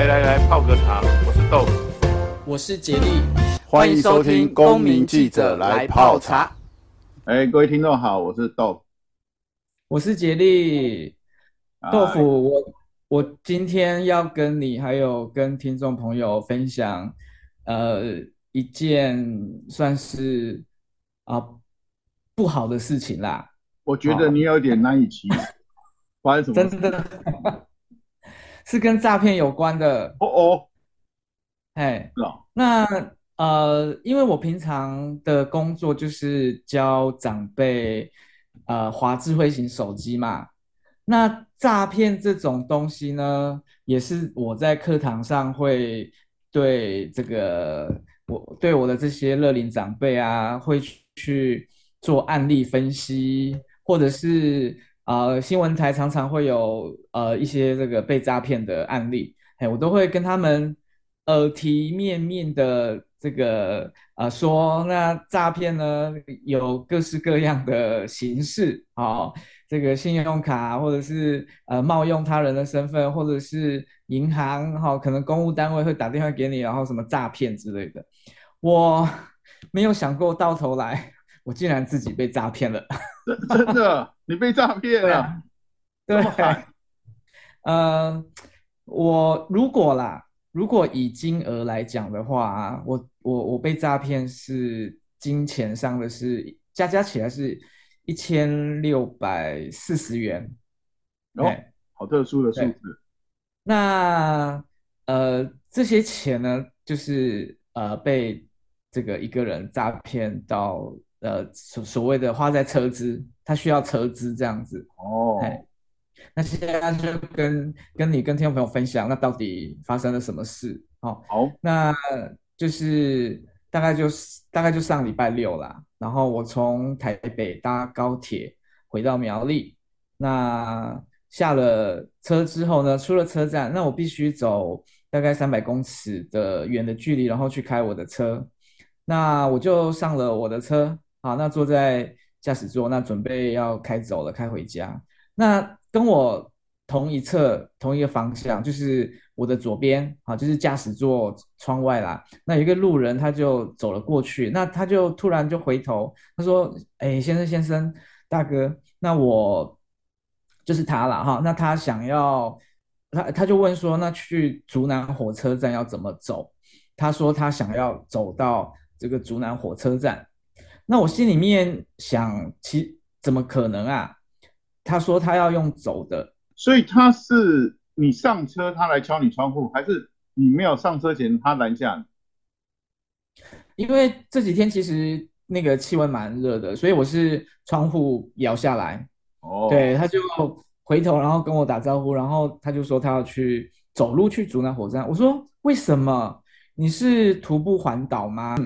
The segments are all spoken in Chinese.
来来来，泡个茶。我是豆腐，我是杰力，欢迎收听《公民记者来泡茶》。哎，各位听众好，我是豆，我是杰力。豆腐，我我今天要跟你还有跟听众朋友分享，呃，一件算是啊、呃、不好的事情啦。我觉得你有点难以启齿，发生什么？真的。是跟诈骗有关的哦哦，哎，那呃，因为我平常的工作就是教长辈呃滑智慧型手机嘛，那诈骗这种东西呢，也是我在课堂上会对这个我对我的这些乐龄长辈啊，会去做案例分析，或者是。呃，新闻台常常会有呃一些这个被诈骗的案例，嘿，我都会跟他们耳提面命的这个呃说，那诈骗呢有各式各样的形式，哦，这个信用卡或者是呃冒用他人的身份，或者是银行哈、哦，可能公务单位会打电话给你，然后什么诈骗之类的，我没有想过到头来，我竟然自己被诈骗了，真的。你被诈骗了？对，呃，我如果啦，如果以金额来讲的话，我我我被诈骗是金钱上的是加加起来是一千六百四十元，哦，好特殊的数字。那呃，这些钱呢，就是呃被这个一个人诈骗到。呃，所所谓的花在车资，他需要车资这样子哦。哎，那现在就跟跟你跟听众朋友分享，那到底发生了什么事？哦，好，那就是大概就是大概就上礼拜六啦，然后我从台北搭高铁回到苗栗，那下了车之后呢，出了车站，那我必须走大概三百公尺的远的距离，然后去开我的车，那我就上了我的车。好，那坐在驾驶座，那准备要开走了，开回家。那跟我同一侧、同一个方向，就是我的左边，啊，就是驾驶座窗外啦。那一个路人，他就走了过去，那他就突然就回头，他说：“哎，先生，先生，大哥，那我就是他了，哈。那他想要，他他就问说，那去竹南火车站要怎么走？他说他想要走到这个竹南火车站。”那我心里面想，其怎么可能啊？他说他要用走的，所以他是你上车，他来敲你窗户，还是你没有上车前他拦下你？因为这几天其实那个气温蛮热的，所以我是窗户摇下来。哦，对，他就回头，然后跟我打招呼，然后他就说他要去走路去竹南火车站。我说为什么？你是徒步环岛吗？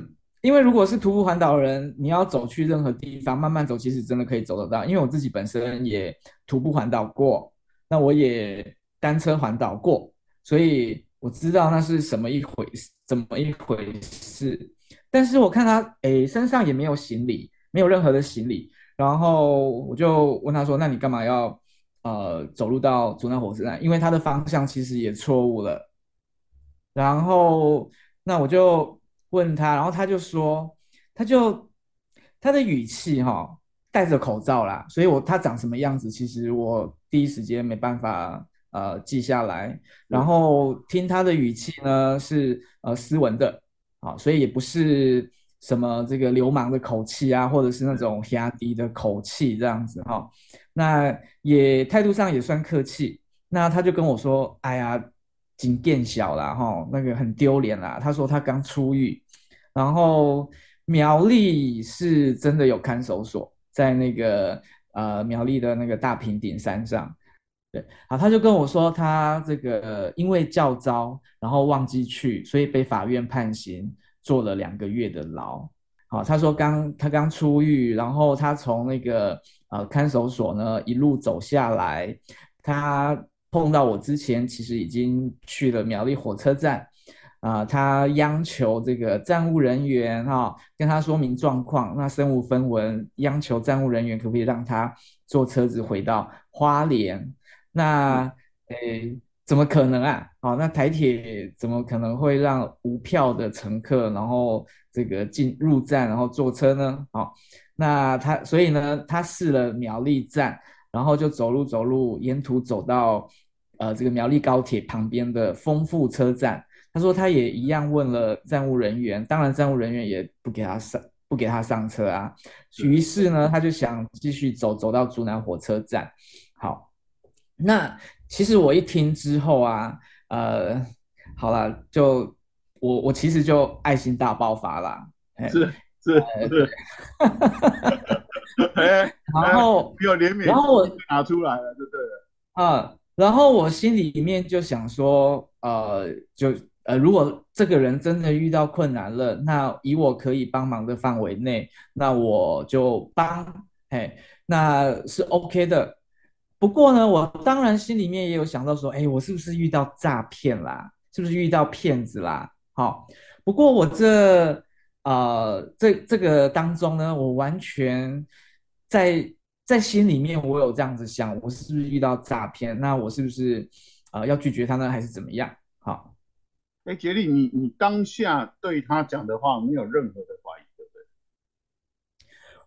因为如果是徒步环岛的人，你要走去任何地方，慢慢走，其实真的可以走得到。因为我自己本身也徒步环岛过，那我也单车环岛过，所以我知道那是什么一回事，怎么一回事。但是我看他，诶，身上也没有行李，没有任何的行李，然后我就问他说：“那你干嘛要呃走路到竹南火车站？因为他的方向其实也错误了。”然后那我就。问他，然后他就说，他就他的语气哈、哦，戴着口罩啦，所以我他长什么样子，其实我第一时间没办法呃记下来。然后听他的语气呢是呃斯文的，啊，所以也不是什么这个流氓的口气啊，或者是那种压低的口气这样子哈、哦。那也态度上也算客气。那他就跟我说，哎呀，警变小了哈，那个很丢脸啦。他说他刚出狱。然后苗栗是真的有看守所，在那个呃苗栗的那个大平顶山上，对，好，他就跟我说他这个因为教召，然后忘记去，所以被法院判刑，坐了两个月的牢。好，他说刚他刚出狱，然后他从那个呃看守所呢一路走下来，他碰到我之前，其实已经去了苗栗火车站。啊、呃，他央求这个站务人员哈、哦，跟他说明状况。那身无分文，央求站务人员可不可以让他坐车子回到花莲？那诶，怎么可能啊？好，那台铁怎么可能会让无票的乘客，然后这个进入站，然后坐车呢？好，那他所以呢，他试了苗栗站，然后就走路走路，沿途走到呃这个苗栗高铁旁边的丰富车站。他说他也一样问了站务人员，当然站务人员也不给他上，不给他上车啊。于是呢，他就想继续走，走到竹南火车站。好，那。其实我一听之后啊，呃，好了，就我我其实就爱心大爆发啦，是是是，然后有怜悯，然后我拿出来了，就对了，嗯，然后我心里面就想说，呃，就呃，如果这个人真的遇到困难了，那以我可以帮忙的范围内，那我就帮，嘿，那是 OK 的。不过呢，我当然心里面也有想到说，哎，我是不是遇到诈骗啦？是不是遇到骗子啦？好，不过我这呃这这个当中呢，我完全在在心里面我有这样子想，我是不是遇到诈骗？那我是不是呃要拒绝他呢，还是怎么样？哎，杰利，你你当下对他讲的话没有任何的怀疑，对不对？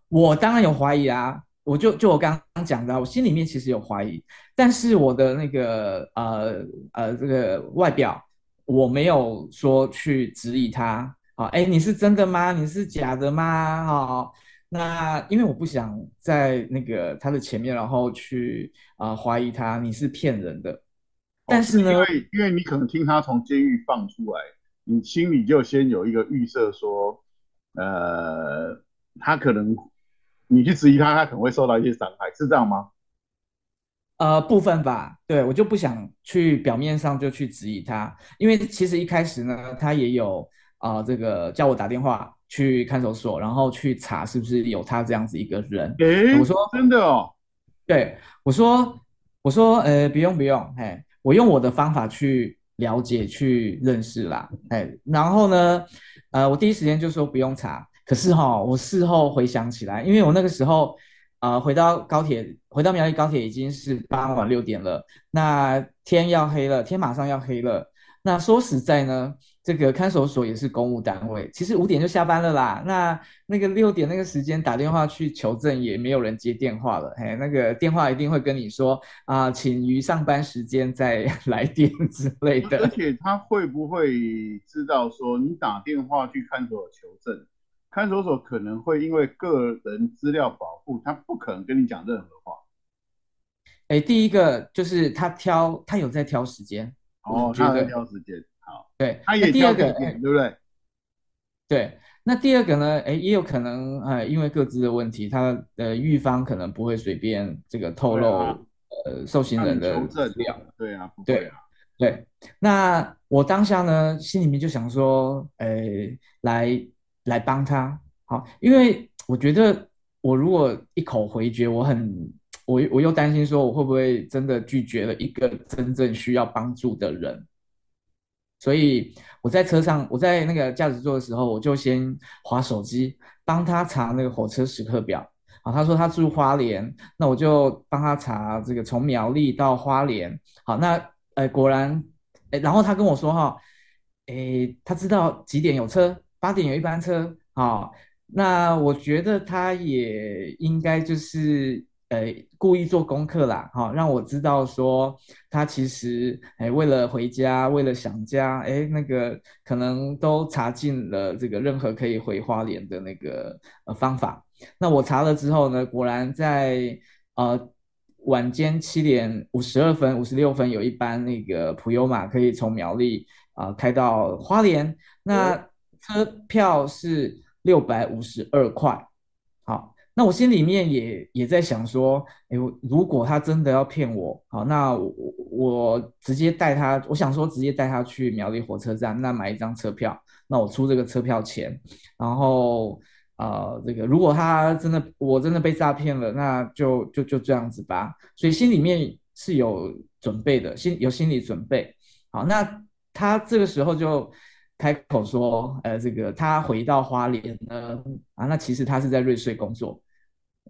我当然有怀疑啊。我就就我刚刚讲的，我心里面其实有怀疑，但是我的那个呃呃这个外表，我没有说去质疑他啊，哎，你是真的吗？你是假的吗？哈，那因为我不想在那个他的前面，然后去啊怀疑他，你是骗人的。但是呢，因为因为你可能听他从监狱放出来，你心里就先有一个预设说，呃，他可能。你去质疑他，他可能会受到一些伤害，是这样吗？呃，部分吧，对，我就不想去表面上就去质疑他，因为其实一开始呢，他也有啊、呃，这个叫我打电话去看守所，然后去查是不是有他这样子一个人。诶，我说真的哦，对，我说我说呃，不用不用，嘿，我用我的方法去了解去认识啦，哎，然后呢，呃，我第一时间就说不用查。可是哈、我事后回想起来，因为我那个时候，啊，回到高铁，回到苗栗高铁已经是傍晚六点了，那天要黑了，天马上要黑了。那说实在呢，这个看守所也是公务单位，其实五点就下班了啦。那那个六点那个时间打电话去求证，也没有人接电话了。嘿，那个电话一定会跟你说啊、呃，请于上班时间再 来电之类的。而且他会不会知道说你打电话去看守所求证？看守所可能会因为个人资料保护，他不可能跟你讲任何话。哎，第一个就是他挑，他有在挑时间。哦，他在挑时间。好，对，他也挑时间，对不对？对。那第二个呢？哎，也有可能，呃，因为各自的问题，他的狱方可能不会随便这个透露，啊、呃，受刑人的资料。对啊，对啊，对。那我当下呢，心里面就想说，哎，来。来帮他，好，因为我觉得我如果一口回绝，我很，我我又担心说我会不会真的拒绝了一个真正需要帮助的人，所以我在车上，我在那个驾驶座的时候，我就先滑手机帮他查那个火车时刻表，啊，他说他住花莲，那我就帮他查这个从苗栗到花莲，好，那呃果然，哎，然后他跟我说哈，哎，他知道几点有车。八点有一班车，好，那我觉得他也应该就是呃故意做功课啦，好，让我知道说他其实哎为了回家，为了想家，哎那个可能都查尽了这个任何可以回花莲的那个呃方法。那我查了之后呢，果然在呃晚间七点五十二分、五十六分有一班那个普悠玛可以从苗栗啊、呃、开到花莲，那。嗯车票是六百五十二块，好，那我心里面也也在想说，哎，如果他真的要骗我，好，那我我直接带他，我想说直接带他去苗栗火车站，那买一张车票，那我出这个车票钱，然后呃，这个如果他真的我真的被诈骗了，那就就就这样子吧，所以心里面是有准备的，心有心理准备，好，那他这个时候就。开口说，呃，这个他回到花莲呢，啊，那其实他是在瑞穗工作，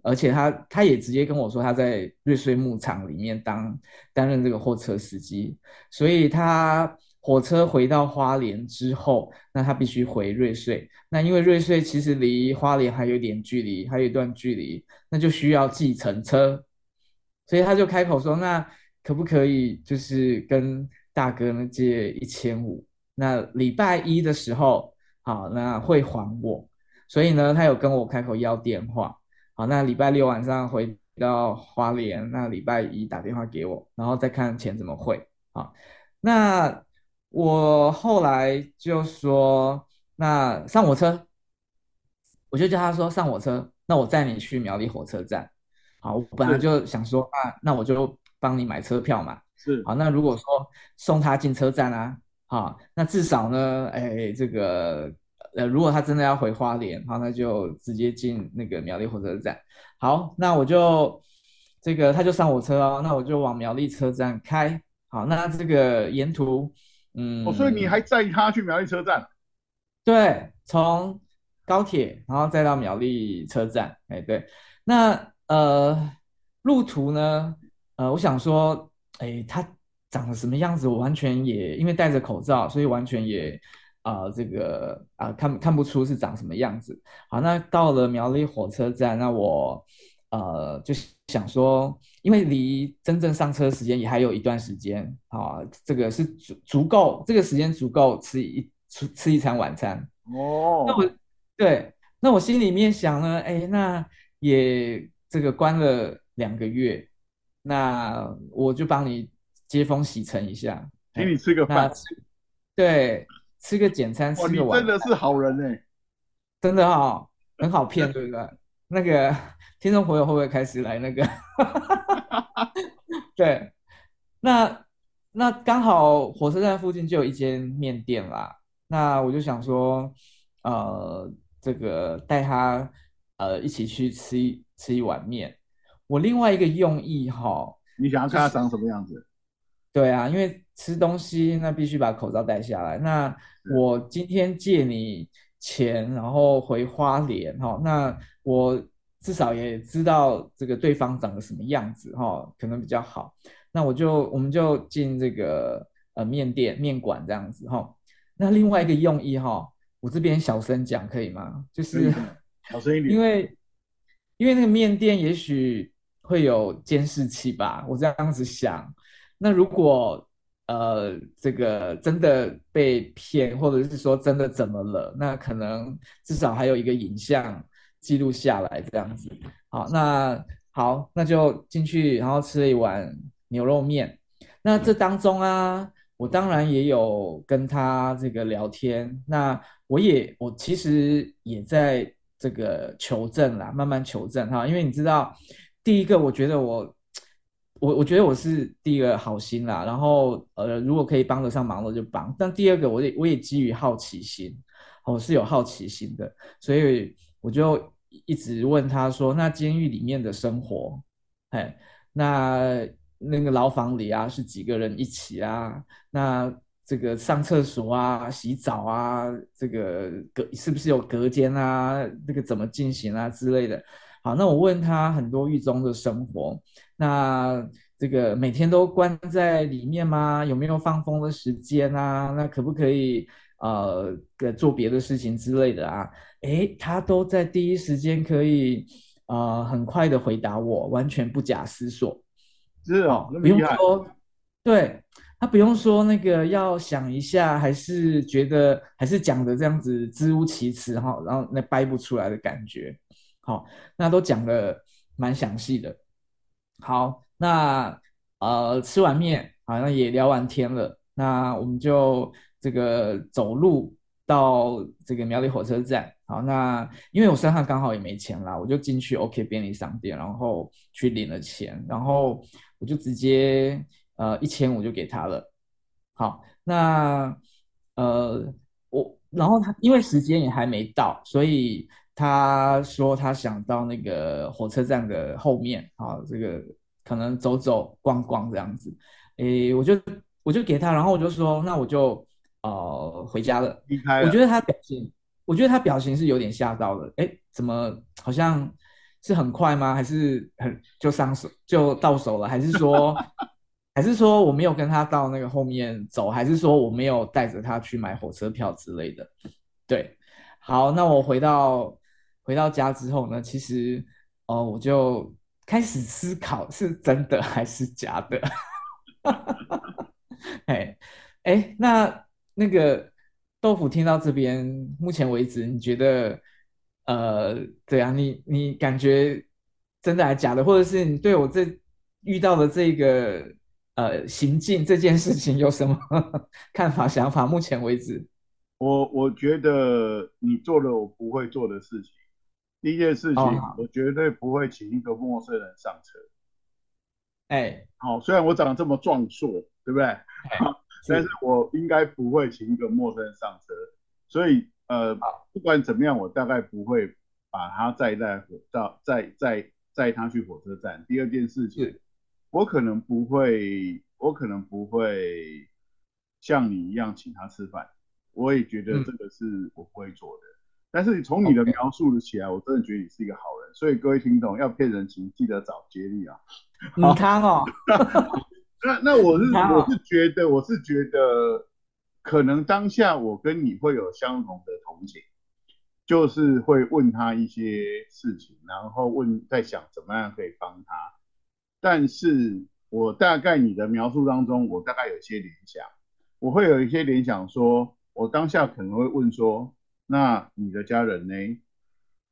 而且他他也直接跟我说他在瑞穗牧场里面当担任这个货车司机，所以他火车回到花莲之后，那他必须回瑞穗。那因为瑞穗其实离花莲还有一点距离，还有一段距离，那就需要计程车，所以他就开口说：“那可不可以就是跟大哥呢借一千五？那礼拜一的时候，好，那会还我。所以呢，他有跟我开口要电话。”好，那礼拜六晚上回到花莲，那礼拜一打电话给我，然后再看钱怎么汇。好，那我后来就说，那上我车，我就叫他说上我车，那我载你去苗栗火车站。好，我本来就想说，那那我就帮你买车票嘛。是，好，那如果说送他进车站啊，好，那至少呢，哎，这个。呃，如果他真的要回花莲，好，那就直接进那个苗栗火车站。好，那我就这个他就上我车哦，那我就往苗栗车站开。好，那这个沿途，嗯，哦，所以你还载他去苗栗车站？对，从高铁然后再到苗栗车站。哎，对，那呃，路途呢？呃，我想说，哎，他长得什么样子？我完全也因为戴着口罩，所以完全也。啊、呃，这个啊、呃，看看不出是长什么样子。好，那到了苗栗火车站，那我呃就想说，因为离真正上车时间也还有一段时间，啊，这个是足足够，这个时间足够吃一吃吃一餐晚餐。哦，那我对，那我心里面想呢，哎，那也这个关了两个月，那我就帮你接风洗尘一下，请你吃个饭。对。吃个简餐，吃个晚餐，真的是好人哎，真的哈、哦，很好骗，对不对？那个听众朋友会不会开始来那个？对，那那刚好火车站附近就有一间面店啦，那我就想说，呃，这个带他呃一起去吃一吃一碗面。我另外一个用意哈、哦，你想要看他长什么样子？就是对啊，因为吃东西那必须把口罩戴下来。那我今天借你钱，然后回花莲哈，那我至少也知道这个对方长得什么样子哈，可能比较好。那我就我们就进这个呃面店面馆这样子哈。那另外一个用意哈，我这边小声讲可以吗？就是小声一点，因为因为那个面店也许会有监视器吧，我这样子想。那如果呃这个真的被骗，或者是说真的怎么了，那可能至少还有一个影像记录下来这样子。好，那好，那就进去，然后吃了一碗牛肉面。那这当中啊，我当然也有跟他这个聊天。那我也我其实也在这个求证啦，慢慢求证哈，因为你知道，第一个我觉得我。我我觉得我是第一个好心啦，然后呃，如果可以帮得上忙的就帮。但第二个，我也我也基于好奇心，我是有好奇心的，所以我就一直问他说：“那监狱里面的生活，哎，那那个牢房里啊，是几个人一起啊？那这个上厕所啊、洗澡啊，这个隔是不是有隔间啊？这个怎么进行啊之类的？”好，那我问他很多狱中的生活，那这个每天都关在里面吗？有没有放风的时间啊？那可不可以呃做别的事情之类的啊？诶，他都在第一时间可以呃很快的回答我，完全不假思索，是哦，不用说，对，他不用说那个要想一下，还是觉得还是讲的这样子支吾其词哈，然后那掰不出来的感觉。好，那都讲得蛮详细的。好，那呃吃完面，好像也聊完天了。那我们就这个走路到这个苗栗火车站。好，那因为我身上刚好也没钱啦，我就进去 OK 便利商店，然后去领了钱，然后我就直接呃一千五就给他了。好，那呃我然后他因为时间也还没到，所以。他说他想到那个火车站的后面，啊，这个可能走走逛逛这样子，诶，我就我就给他，然后我就说，那我就呃回家了。离开了。我觉得他表情，我觉得他表情是有点吓到了，诶，怎么好像是很快吗？还是很就上手就到手了？还是说 还是说我没有跟他到那个后面走？还是说我没有带着他去买火车票之类的？对，好，那我回到回到家之后呢，其实哦、我就开始思考是真的还是假的。哎哎，那那个豆腐听到这边，目前为止，你觉得呃，对啊，你你感觉真的还是假的？或者是你对我这遇到的这个呃行径这件事情有什么 看法、想法？目前为止，我我觉得你做了我不会做的事情。第一件事情，哦、我绝对不会请一个陌生人上车。哎，好，虽然我长得这么壮硕，对不对？但是我应该不会请一个陌生人上车，所以呃，不管怎么样，我大概不会把他载在火到载载载他去火车站。第二件事情，我可能不会，我可能不会像你一样请他吃饭。我也觉得这个是我不会做的。嗯、但是从你的描述的起来，我真的觉得你是一个好人。所以各位听众要骗人请记得找接力啊。你他哦。那那我是我是觉得我是觉得，可能当下我跟你会有相同的同情，就是会问他一些事情，然后问在想怎么样可以帮他。但是我大概你的描述当中，我大概有一些联想，我会有一些联想说，说我当下可能会问说，那你的家人呢？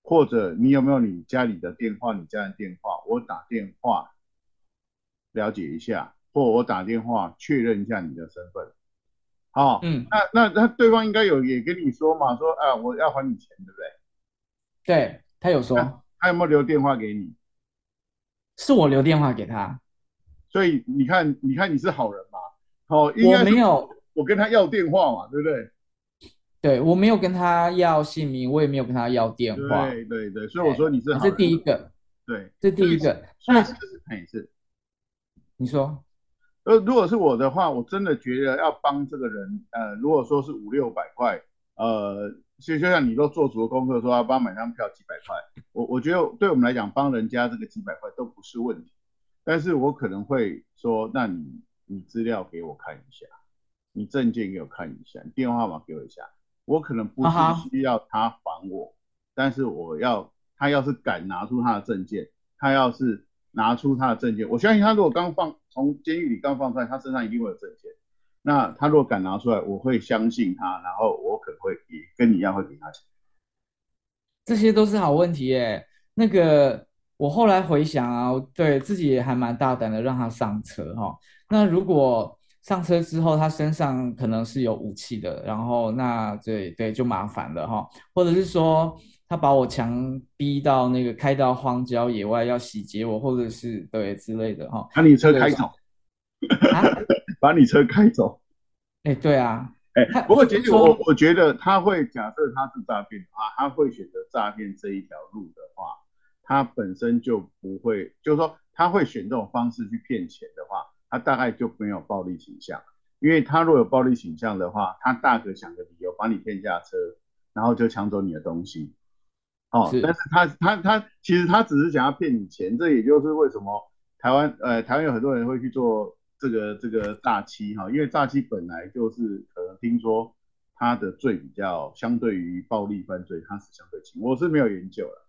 或者你有没有你家里的电话？你家人电话，我打电话了解一下。或我打电话确认一下你的身份，好，嗯，那那那对方应该有也跟你说嘛，说啊我要还你钱，对不对？对，他有说，他有没有留电话给你？是我留电话给他，所以你看，你看你是好人嘛？好，应该我没有，我跟他要电话嘛，对不对？对，我没有跟他要姓名，我也没有跟他要电话，对对对，所以我说你是好人，这是第一个，对，这第一个，那是是是，你说。呃，如果是我的话，我真的觉得要帮这个人，呃，如果说是五六百块，呃，就就像你都做足了功课，说要帮买张票几百块，我我觉得对我们来讲，帮人家这个几百块都不是问题。但是我可能会说，那你你资料给我看一下，你证件给我看一下，你电话号码给我一下，我可能不是需要他还我，但是我要他要是敢拿出他的证件，他要是。拿出他的证件，我相信他如果刚放从监狱里刚放出来，他身上一定会有证件。那他如果敢拿出来，我会相信他，然后我可能会也跟你一样会给他钱。这些都是好问题耶。那个我后来回想啊，对自己也还蛮大胆的，让他上车哈。那如果上车之后他身上可能是有武器的，然后那对对就麻烦了哈，或者是说。他把我强逼到那个开到荒郊野外要洗劫我，或者是对之类的哈，把你车开走，啊，把你车开走，哎、欸，对啊，哎、欸，不过其实我我觉得他会假设他是诈骗的话，他会选择诈骗这一条路的话，他本身就不会，就是说他会选这种方式去骗钱的话，他大概就没有暴力倾向，因为他如果有暴力倾向的话，他大可想个理由把你骗下车，然后就抢走你的东西。哦，但是他他他其实他只是想要骗你钱，这也就是为什么台湾呃台湾有很多人会去做这个这个诈欺哈，因为诈欺本来就是可能听说他的罪比较相对于暴力犯罪，他是相对轻，我是没有研究了。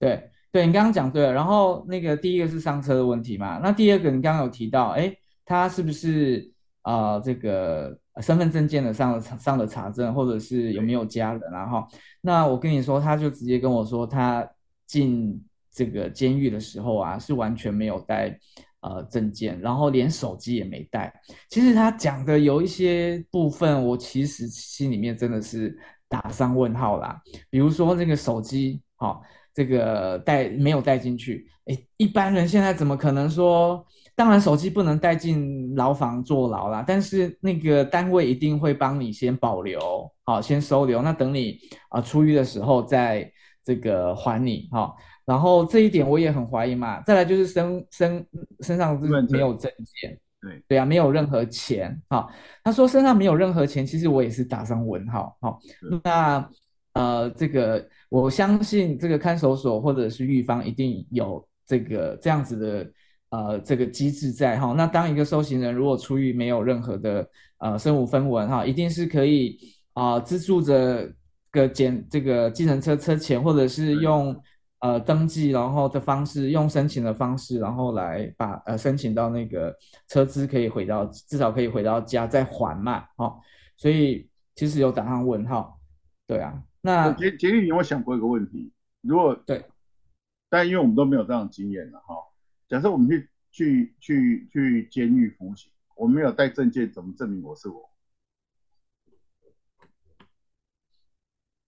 对对，你刚刚讲对了，然后那个第一个是上车的问题嘛，那第二个你刚刚有提到，哎，他是不是啊、呃、这个？身份证件的上上的查证，或者是有没有家人，然后那我跟你说，他就直接跟我说，他进这个监狱的时候啊，是完全没有带呃证件，然后连手机也没带。其实他讲的有一些部分，我其实心里面真的是打上问号啦。比如说那个手机，哈、这个带没有带进去，诶，一般人现在怎么可能说？当然，手机不能带进牢房坐牢啦，但是那个单位一定会帮你先保留，好，先收留。那等你啊出狱的时候再这个还你，哈。然后这一点我也很怀疑嘛。再来就是身身身上是没有证件，对对啊，没有任何钱，哈。他说身上没有任何钱，其实我也是打上问号，哈。那呃，这个我相信这个看守所或者是狱方一定有这个这样子的呃这个机制在哈。那当一个受刑人如果出狱没有任何的呃身无分文哈，一定是可以啊、呃、资助着个检这个计程车车钱，或者是用呃登记然后的方式，用申请的方式，然后来把呃申请到那个车资可以回到至少可以回到家再还嘛哈。所以其实有打上问号，对啊。那杰杰利，你有没有想过一个问题？如果对，但因为我们都没有这样的经验了哈。假设我们去去去去监狱服刑，我没有带证件，怎么证明我是我？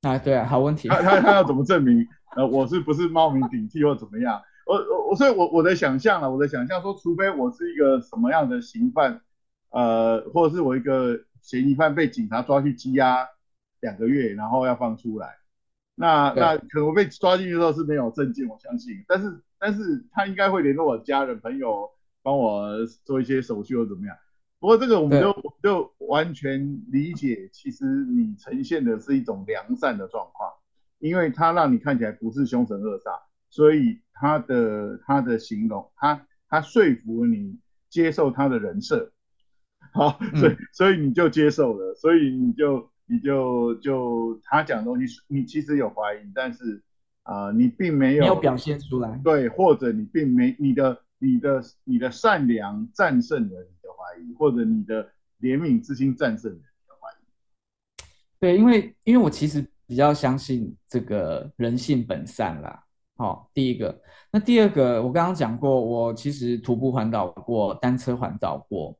啊，对啊，好问题。他他他要怎么证明？呃，我是不是冒名顶替或怎么样？我我我，所以我我的想象了，我的想象说，除非我是一个什么样的刑犯，呃，或者是我一个嫌疑犯被警察抓去羁押。两个月，然后要放出来，那那可能被抓进去的时候是没有证件，我相信。但是但是他应该会联络我家人朋友，帮我做一些手续或怎么样。不过这个我们就就完全理解，其实你呈现的是一种良善的状况，因为他让你看起来不是凶神恶煞，所以他的他的形容，他他说服你接受他的人设，好，所以、嗯、所以你就接受了，所以你就。你就就他讲的东西，你其实有怀疑，但是啊、呃，你并没有没有表现出来，对，或者你并没你的你的你的善良战胜了你的怀疑，或者你的怜悯之心战胜了你的怀疑。对，因为因为我其实比较相信这个人性本善啦。好、哦，第一个，那第二个，我刚刚讲过，我其实徒步环岛过，单车环岛过，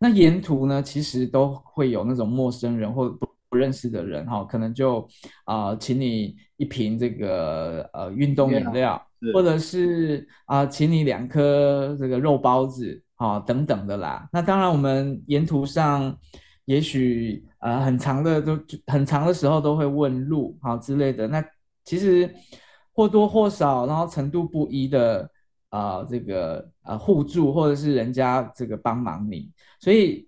那沿途呢，其实都会有那种陌生人或。不认识的人哈，可能就啊、呃，请你一瓶这个呃运动饮料，或者是啊、呃，请你两颗这个肉包子啊、哦、等等的啦。那当然，我们沿途上也许呃很长的都很长的时候都会问路好、哦、之类的。那其实或多或少，然后程度不一的啊、呃、这个呃互助，或者是人家这个帮忙你，所以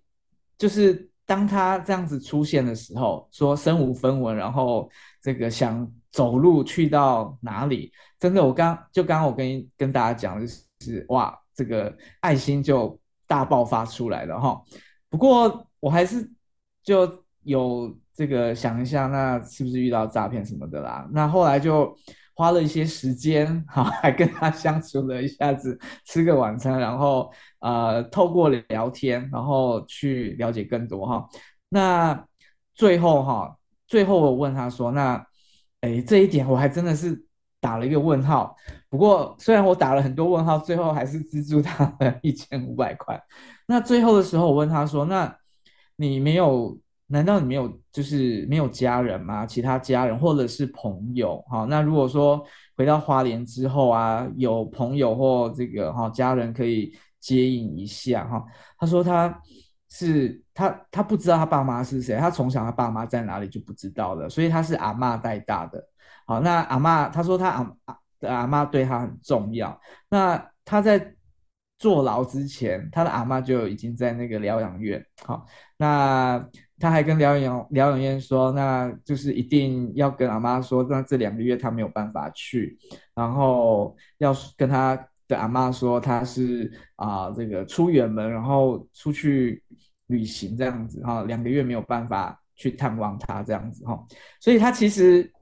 就是。当他这样子出现的时候，说身无分文，然后这个想走路去到哪里？真的，我刚就刚刚我跟跟大家讲的是，哇，这个爱心就大爆发出来了哈。不过我还是就有这个想一下，那是不是遇到诈骗什么的啦？那后来就。花了一些时间，哈，还跟他相处了一下子，吃个晚餐，然后呃，透过聊天，然后去了解更多哈。那最后哈，最后我问他说，那，哎，这一点我还真的是打了一个问号。不过虽然我打了很多问号，最后还是资助他了一千五百块。那最后的时候，我问他说，那你没有？难道你没有就是没有家人吗？其他家人或者是朋友？哈，那如果说回到花莲之后啊，有朋友或这个哈家人可以接应一下哈。他说他是他他不知道他爸妈是谁，他从小他爸妈在哪里就不知道了，所以他是阿妈带大的。好，那阿妈他说他阿的阿妈对他很重要。那他在坐牢之前，他的阿妈就已经在那个疗养院。好，那。他还跟疗养疗养院说，那就是一定要跟阿妈说，那这两个月他没有办法去，然后要跟他的阿妈说他是啊、这个出远门，然后出去旅行这样子哈，两个月没有办法去探望他这样子哈，所以他其实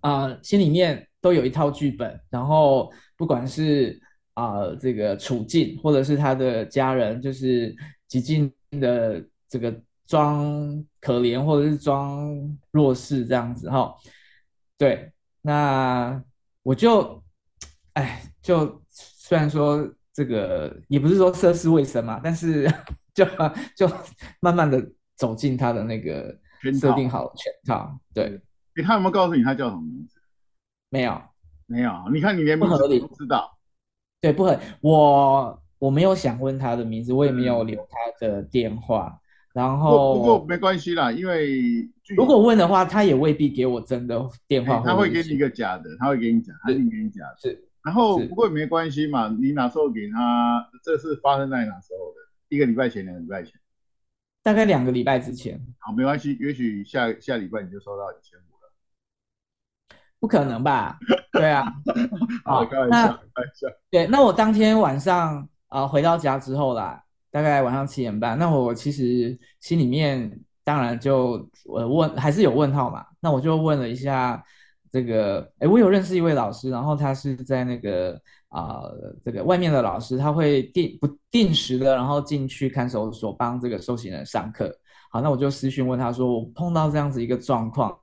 啊、心里面都有一套剧本，然后不管是啊、这个处境，或者是他的家人，就是极尽的这个。装可怜或者是装弱势这样子哈，对，那我就，哎，就虽然说这个也不是说涉世未深嘛，但是就就慢慢的走进他的那个设定好圈套，对。欸，他有没有告诉你他叫什么名字？没有，没有。你看你连名字都不知道，对，不合，我我没有想问他的名字，我也没有留他的电话。嗯然后不过没关系啦，因为如果问的话，他也未必给我真的电话，他会给你一个假的，他会给你假，他定给你假的。是，然后不过也没关系嘛，你哪时候给他？这是发生在哪时候的？一个礼拜前，两个礼拜前？大概两个礼拜之前。好，没关系，也许下下礼拜你就收到一千五了。不可能吧？对啊，好，开玩笑，开玩笑。对，那我当天晚上啊、呃、回到家之后啦，大概晚上七点半，那我其实心里面当然就我问，还是有问号嘛。那我就问了一下这个，哎，我有认识一位老师，然后他是在那个啊、这个外面的老师，他会定不定时的，然后进去看守所帮这个受刑人上课。好，那我就私讯问他说，我碰到这样子一个状况。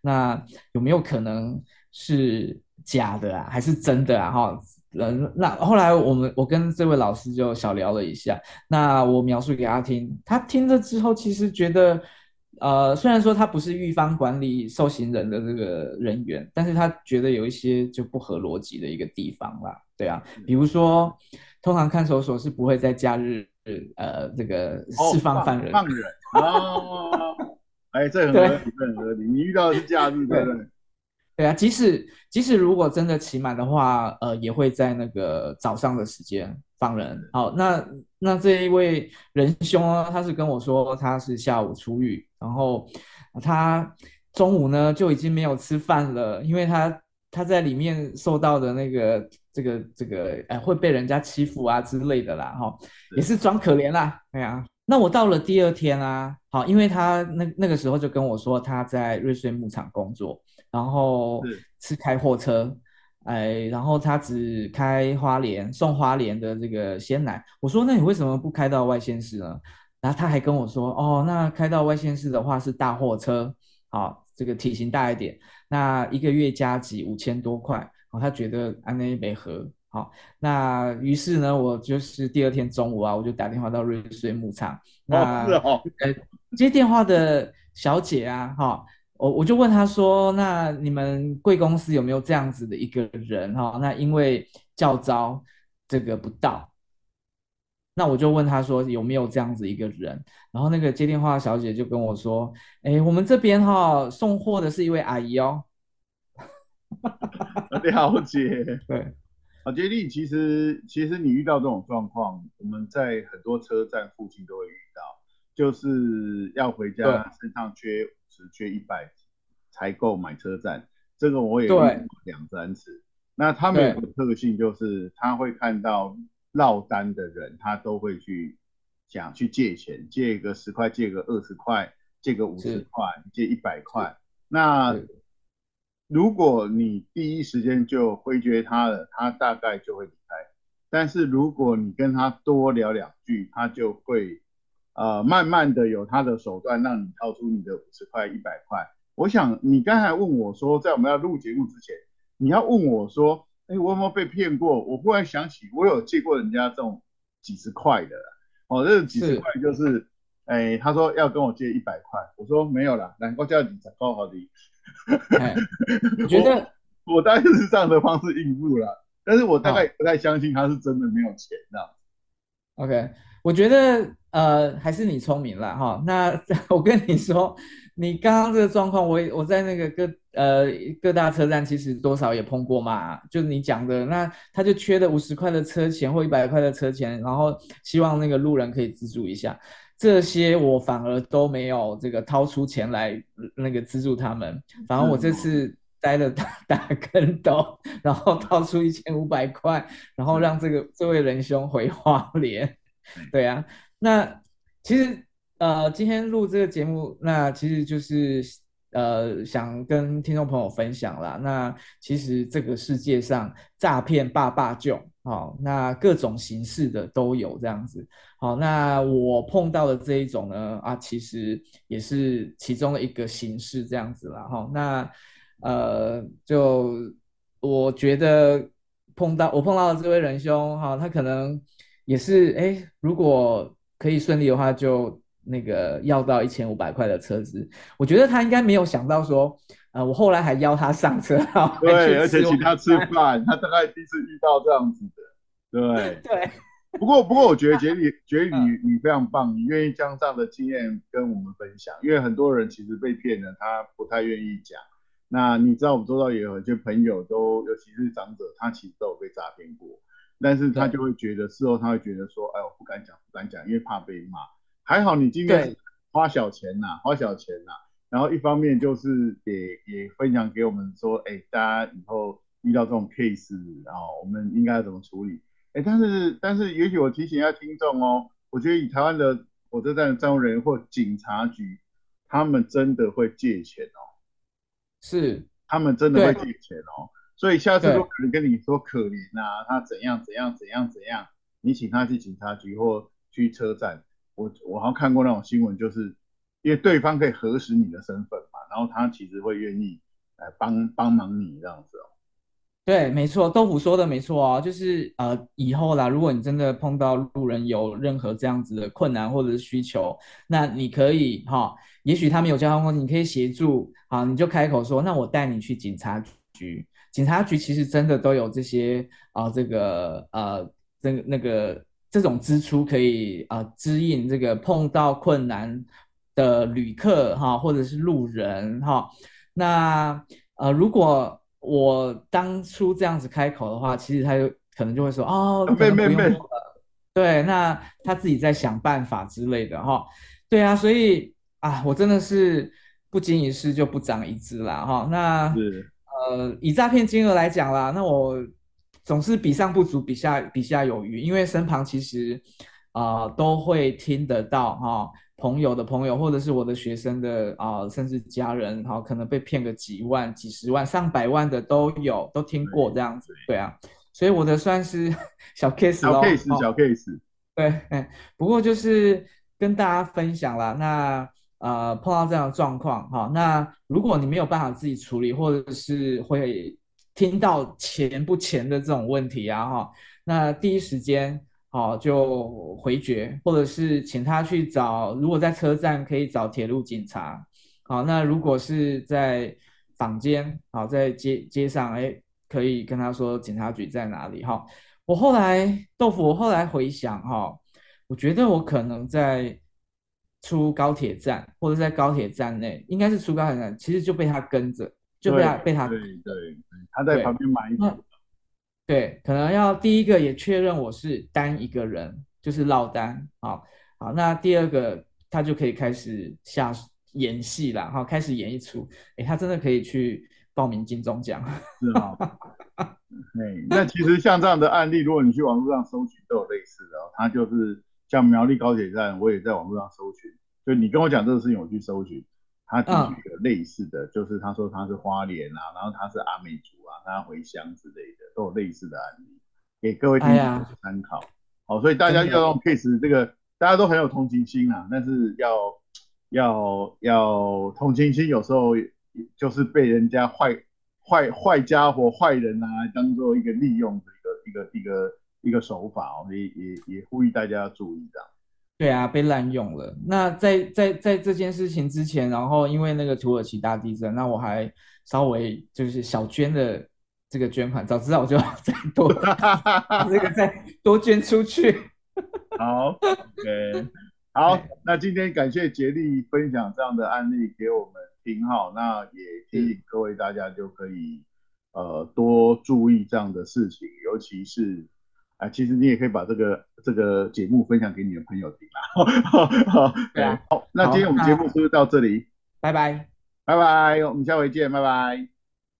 那有没有可能是假的啊，还是真的啊？哈，嗯，那后来我们我跟这位老师就小聊了一下，那我描述给他听，他听了之后其实觉得，呃，虽然说他不是狱方管理受刑人的这个人员，但是他觉得有一些就不合逻辑的一个地方啦，对啊，比如说，通常看守所是不会在假日，呃，这个释放犯人，放人啊。哎，这很合理，这很合理。你遇到的是假日，对不对？对啊，即使即使如果真的期满的话，呃，也会在那个早上的时间放人。好，那那这一位仁兄呢，他是跟我说他是下午出狱，然后他中午呢就已经没有吃饭了，因为他他在里面受到的那个这个这个哎会被人家欺负啊之类的啦，哈，也是装可怜啦，哎呀。那我到了第二天啊，好，因为他那那个时候就跟我说他在瑞穗牧场工作，然后是开货车，哎，然后他只开花莲送花莲的这个鲜奶。我说那你为什么不开到外县市呢？然后他还跟我说哦，那开到外县市的话是大货车，好，这个体型大一点，那一个月加给五千多块，哦，他觉得安内没合。好，那于是呢，我就是第二天中午啊，我就打电话到瑞穗牧场。那、哦哦、呃，接电话的小姐啊，哈、哦，我我就问他说，那你们贵公司有没有这样子的一个人哈、哦？那因为教招这个不到，那我就问他说有没有这样子一个人？然后那个接电话的小姐就跟我说，哎，我们这边哈、哦、送货的是一位阿姨哦。了解，对。好，杰力，其实其实你遇到这种状况，我们在很多车站附近都会遇到，就是要回家身上缺五十、缺一百才够买车站。这个我也遇过两三次。那他们有个特性就是，他会看到落单的人，他都会去想去借钱，借个十块，借个二十块，借个五十块，借一百块。那如果你第一时间就回绝他了，他大概就会离开。但是如果你跟他多聊两句，他就会呃慢慢的有他的手段让你掏出你的五十块、一百块。我想你刚才问我说，在我们要录节目之前，你要问我说，哎，我有没有被骗过？我忽然想起，我有借过人家这种几十块的，哦，这个几十块就是，哎，他说要跟我借一百块，我说没有啦，难怪叫你才高好的。我觉得我，我大概是这样的方式应付了，但是我大概不太相信他是真的没有钱这样。OK，我觉得呃还是你聪明了哈。那 我跟你说，你刚刚这个状况，我我在那个各呃各大车站其实多少也碰过嘛。就你讲的，那他就缺的五十块的车钱或一百块的车钱，然后希望那个路人可以资助一下。这些我反而都没有这个掏出钱来那个资助他们，反而我这次待了大 大跟斗，然后掏出一千五百块，然后让这个这位仁兄回花莲。对啊，那其实呃今天录这个节目，那其实就是呃想跟听众朋友分享啦。那其实这个世界上诈骗爸爸囧。好，那各种形式的都有这样子。好，那我碰到的这一种呢，啊，其实也是其中的一个形式这样子啦。哈，那呃，就我觉得碰到我碰到的这位仁兄，哈，他可能也是，哎，如果可以顺利的话，就那个要到一千五百块的车子。我觉得他应该没有想到说。呃，我后来还邀他上车，对，而且请他吃饭，他大概第一次遇到这样子的，对 对。不过不过，我觉得 杰里杰里你你非常棒，你愿意将这样的经验跟我们分享，因为很多人其实被骗了，他不太愿意讲。那你知道，我们周遭也有一些朋友都，尤其是长者，他其实都有被诈骗过，但是他就会觉得事后他会觉得说，哎，我不敢讲，不敢讲，因为怕被骂。还好你今天花小钱呐，花小钱呐。然后一方面就是也也分享给我们说，哎，大家以后遇到这种 case，然后我们应该怎么处理？哎，但是但是也许我提醒一下听众哦，我觉得以台湾的火车站的站务人员或警察局，他们真的会借钱哦，是，他们真的会借钱哦，所以下次如果有人跟你说可怜啊，他怎样怎样怎样怎样，你请他去警察局或去车站，我我好像看过那种新闻，就是。因为对方可以核实你的身份嘛，然后他其实会愿意来帮帮忙你这样子哦。对，没错，豆腐说的没错哦，就是呃，以后啦，如果你真的碰到路人有任何这样子的困难或者是需求，那你可以哈、哦，也许他们有交通工具，你可以协助，好，你就开口说，那我带你去警察局。警察局其实真的都有这些啊、呃，这个呃，这个那个这种支出可以啊、呃，支应这个碰到困难。的旅客哈，或者是路人哈，那呃，如果我当初这样子开口的话，其实他就可能就会说哦，不用了，对，那他自己在想办法之类的哈，对啊，所以啊，我真的是不经一事就不长一智啦哈，那是呃，以诈骗金额来讲啦，那我总是比上不足，比下比下有余，因为身旁其实啊、呃、都会听得到哈。朋友的朋友，或者是我的学生的啊、呃，甚至家人，好，可能被骗个几万、几十万、上百万的都有，都听过这样子，对，啊，所以我的算是 小 case 小 case，小。case，对，哎，不过就是跟大家分享啦，那呃碰到这样的状况，哈，那如果你没有办法自己处理，或者是会听到钱不钱的这种问题啊，哈，那第一时间。好，就回绝，或者是请他去找。如果在车站可以找铁路警察。好，那如果是在坊间，好，在街街上，哎，可以跟他说警察局在哪里。哈，我后来豆腐，我后来回想，哈，我觉得我可能在出高铁站，或者在高铁站内，应该是出高铁站，其实就被他跟着，就被他被他，对对，对，他在旁边买一个。对，可能要第一个也确认我是单一个人，就是落单，好，好，那第二个他就可以开始下演戏了，哈，开始演一出，哎，他真的可以去报名金钟奖，是吗？哎，那其实像这样的案例，如果你去网络上搜寻，都有类似的，他就是像苗栗高铁站，我也在网络上搜寻，就你跟我讲这个事情，我去搜寻。他举个类似的、嗯，就是他说他是花莲啊，然后他是阿美族啊，他回乡之类的，都有类似的案例，给各位听众参考、哎。好，所以大家要用 case 这个，大家都很有同情心啊，但是要要要同情心，有时候就是被人家坏坏坏家伙、坏人啊，当做一个利用的一个一个一个一个手法哦，也也也呼吁大家要注意这样。对啊，被滥用了。那在在在这件事情之前，然后因为那个土耳其大地震，那我还稍微就是小捐的这个捐款，早知道我就再多这个再多捐出去。好，OK，好，那今天感谢杰力分享这样的案例给我们听哈，那也提醒各位大家就可以呃多注意这样的事情，尤其是。啊，其实你也可以把这个这个节目分享给你的朋友听啦。对啊，好，那今天我们节目是不是到这里？拜拜，拜拜，我们下回见，拜拜。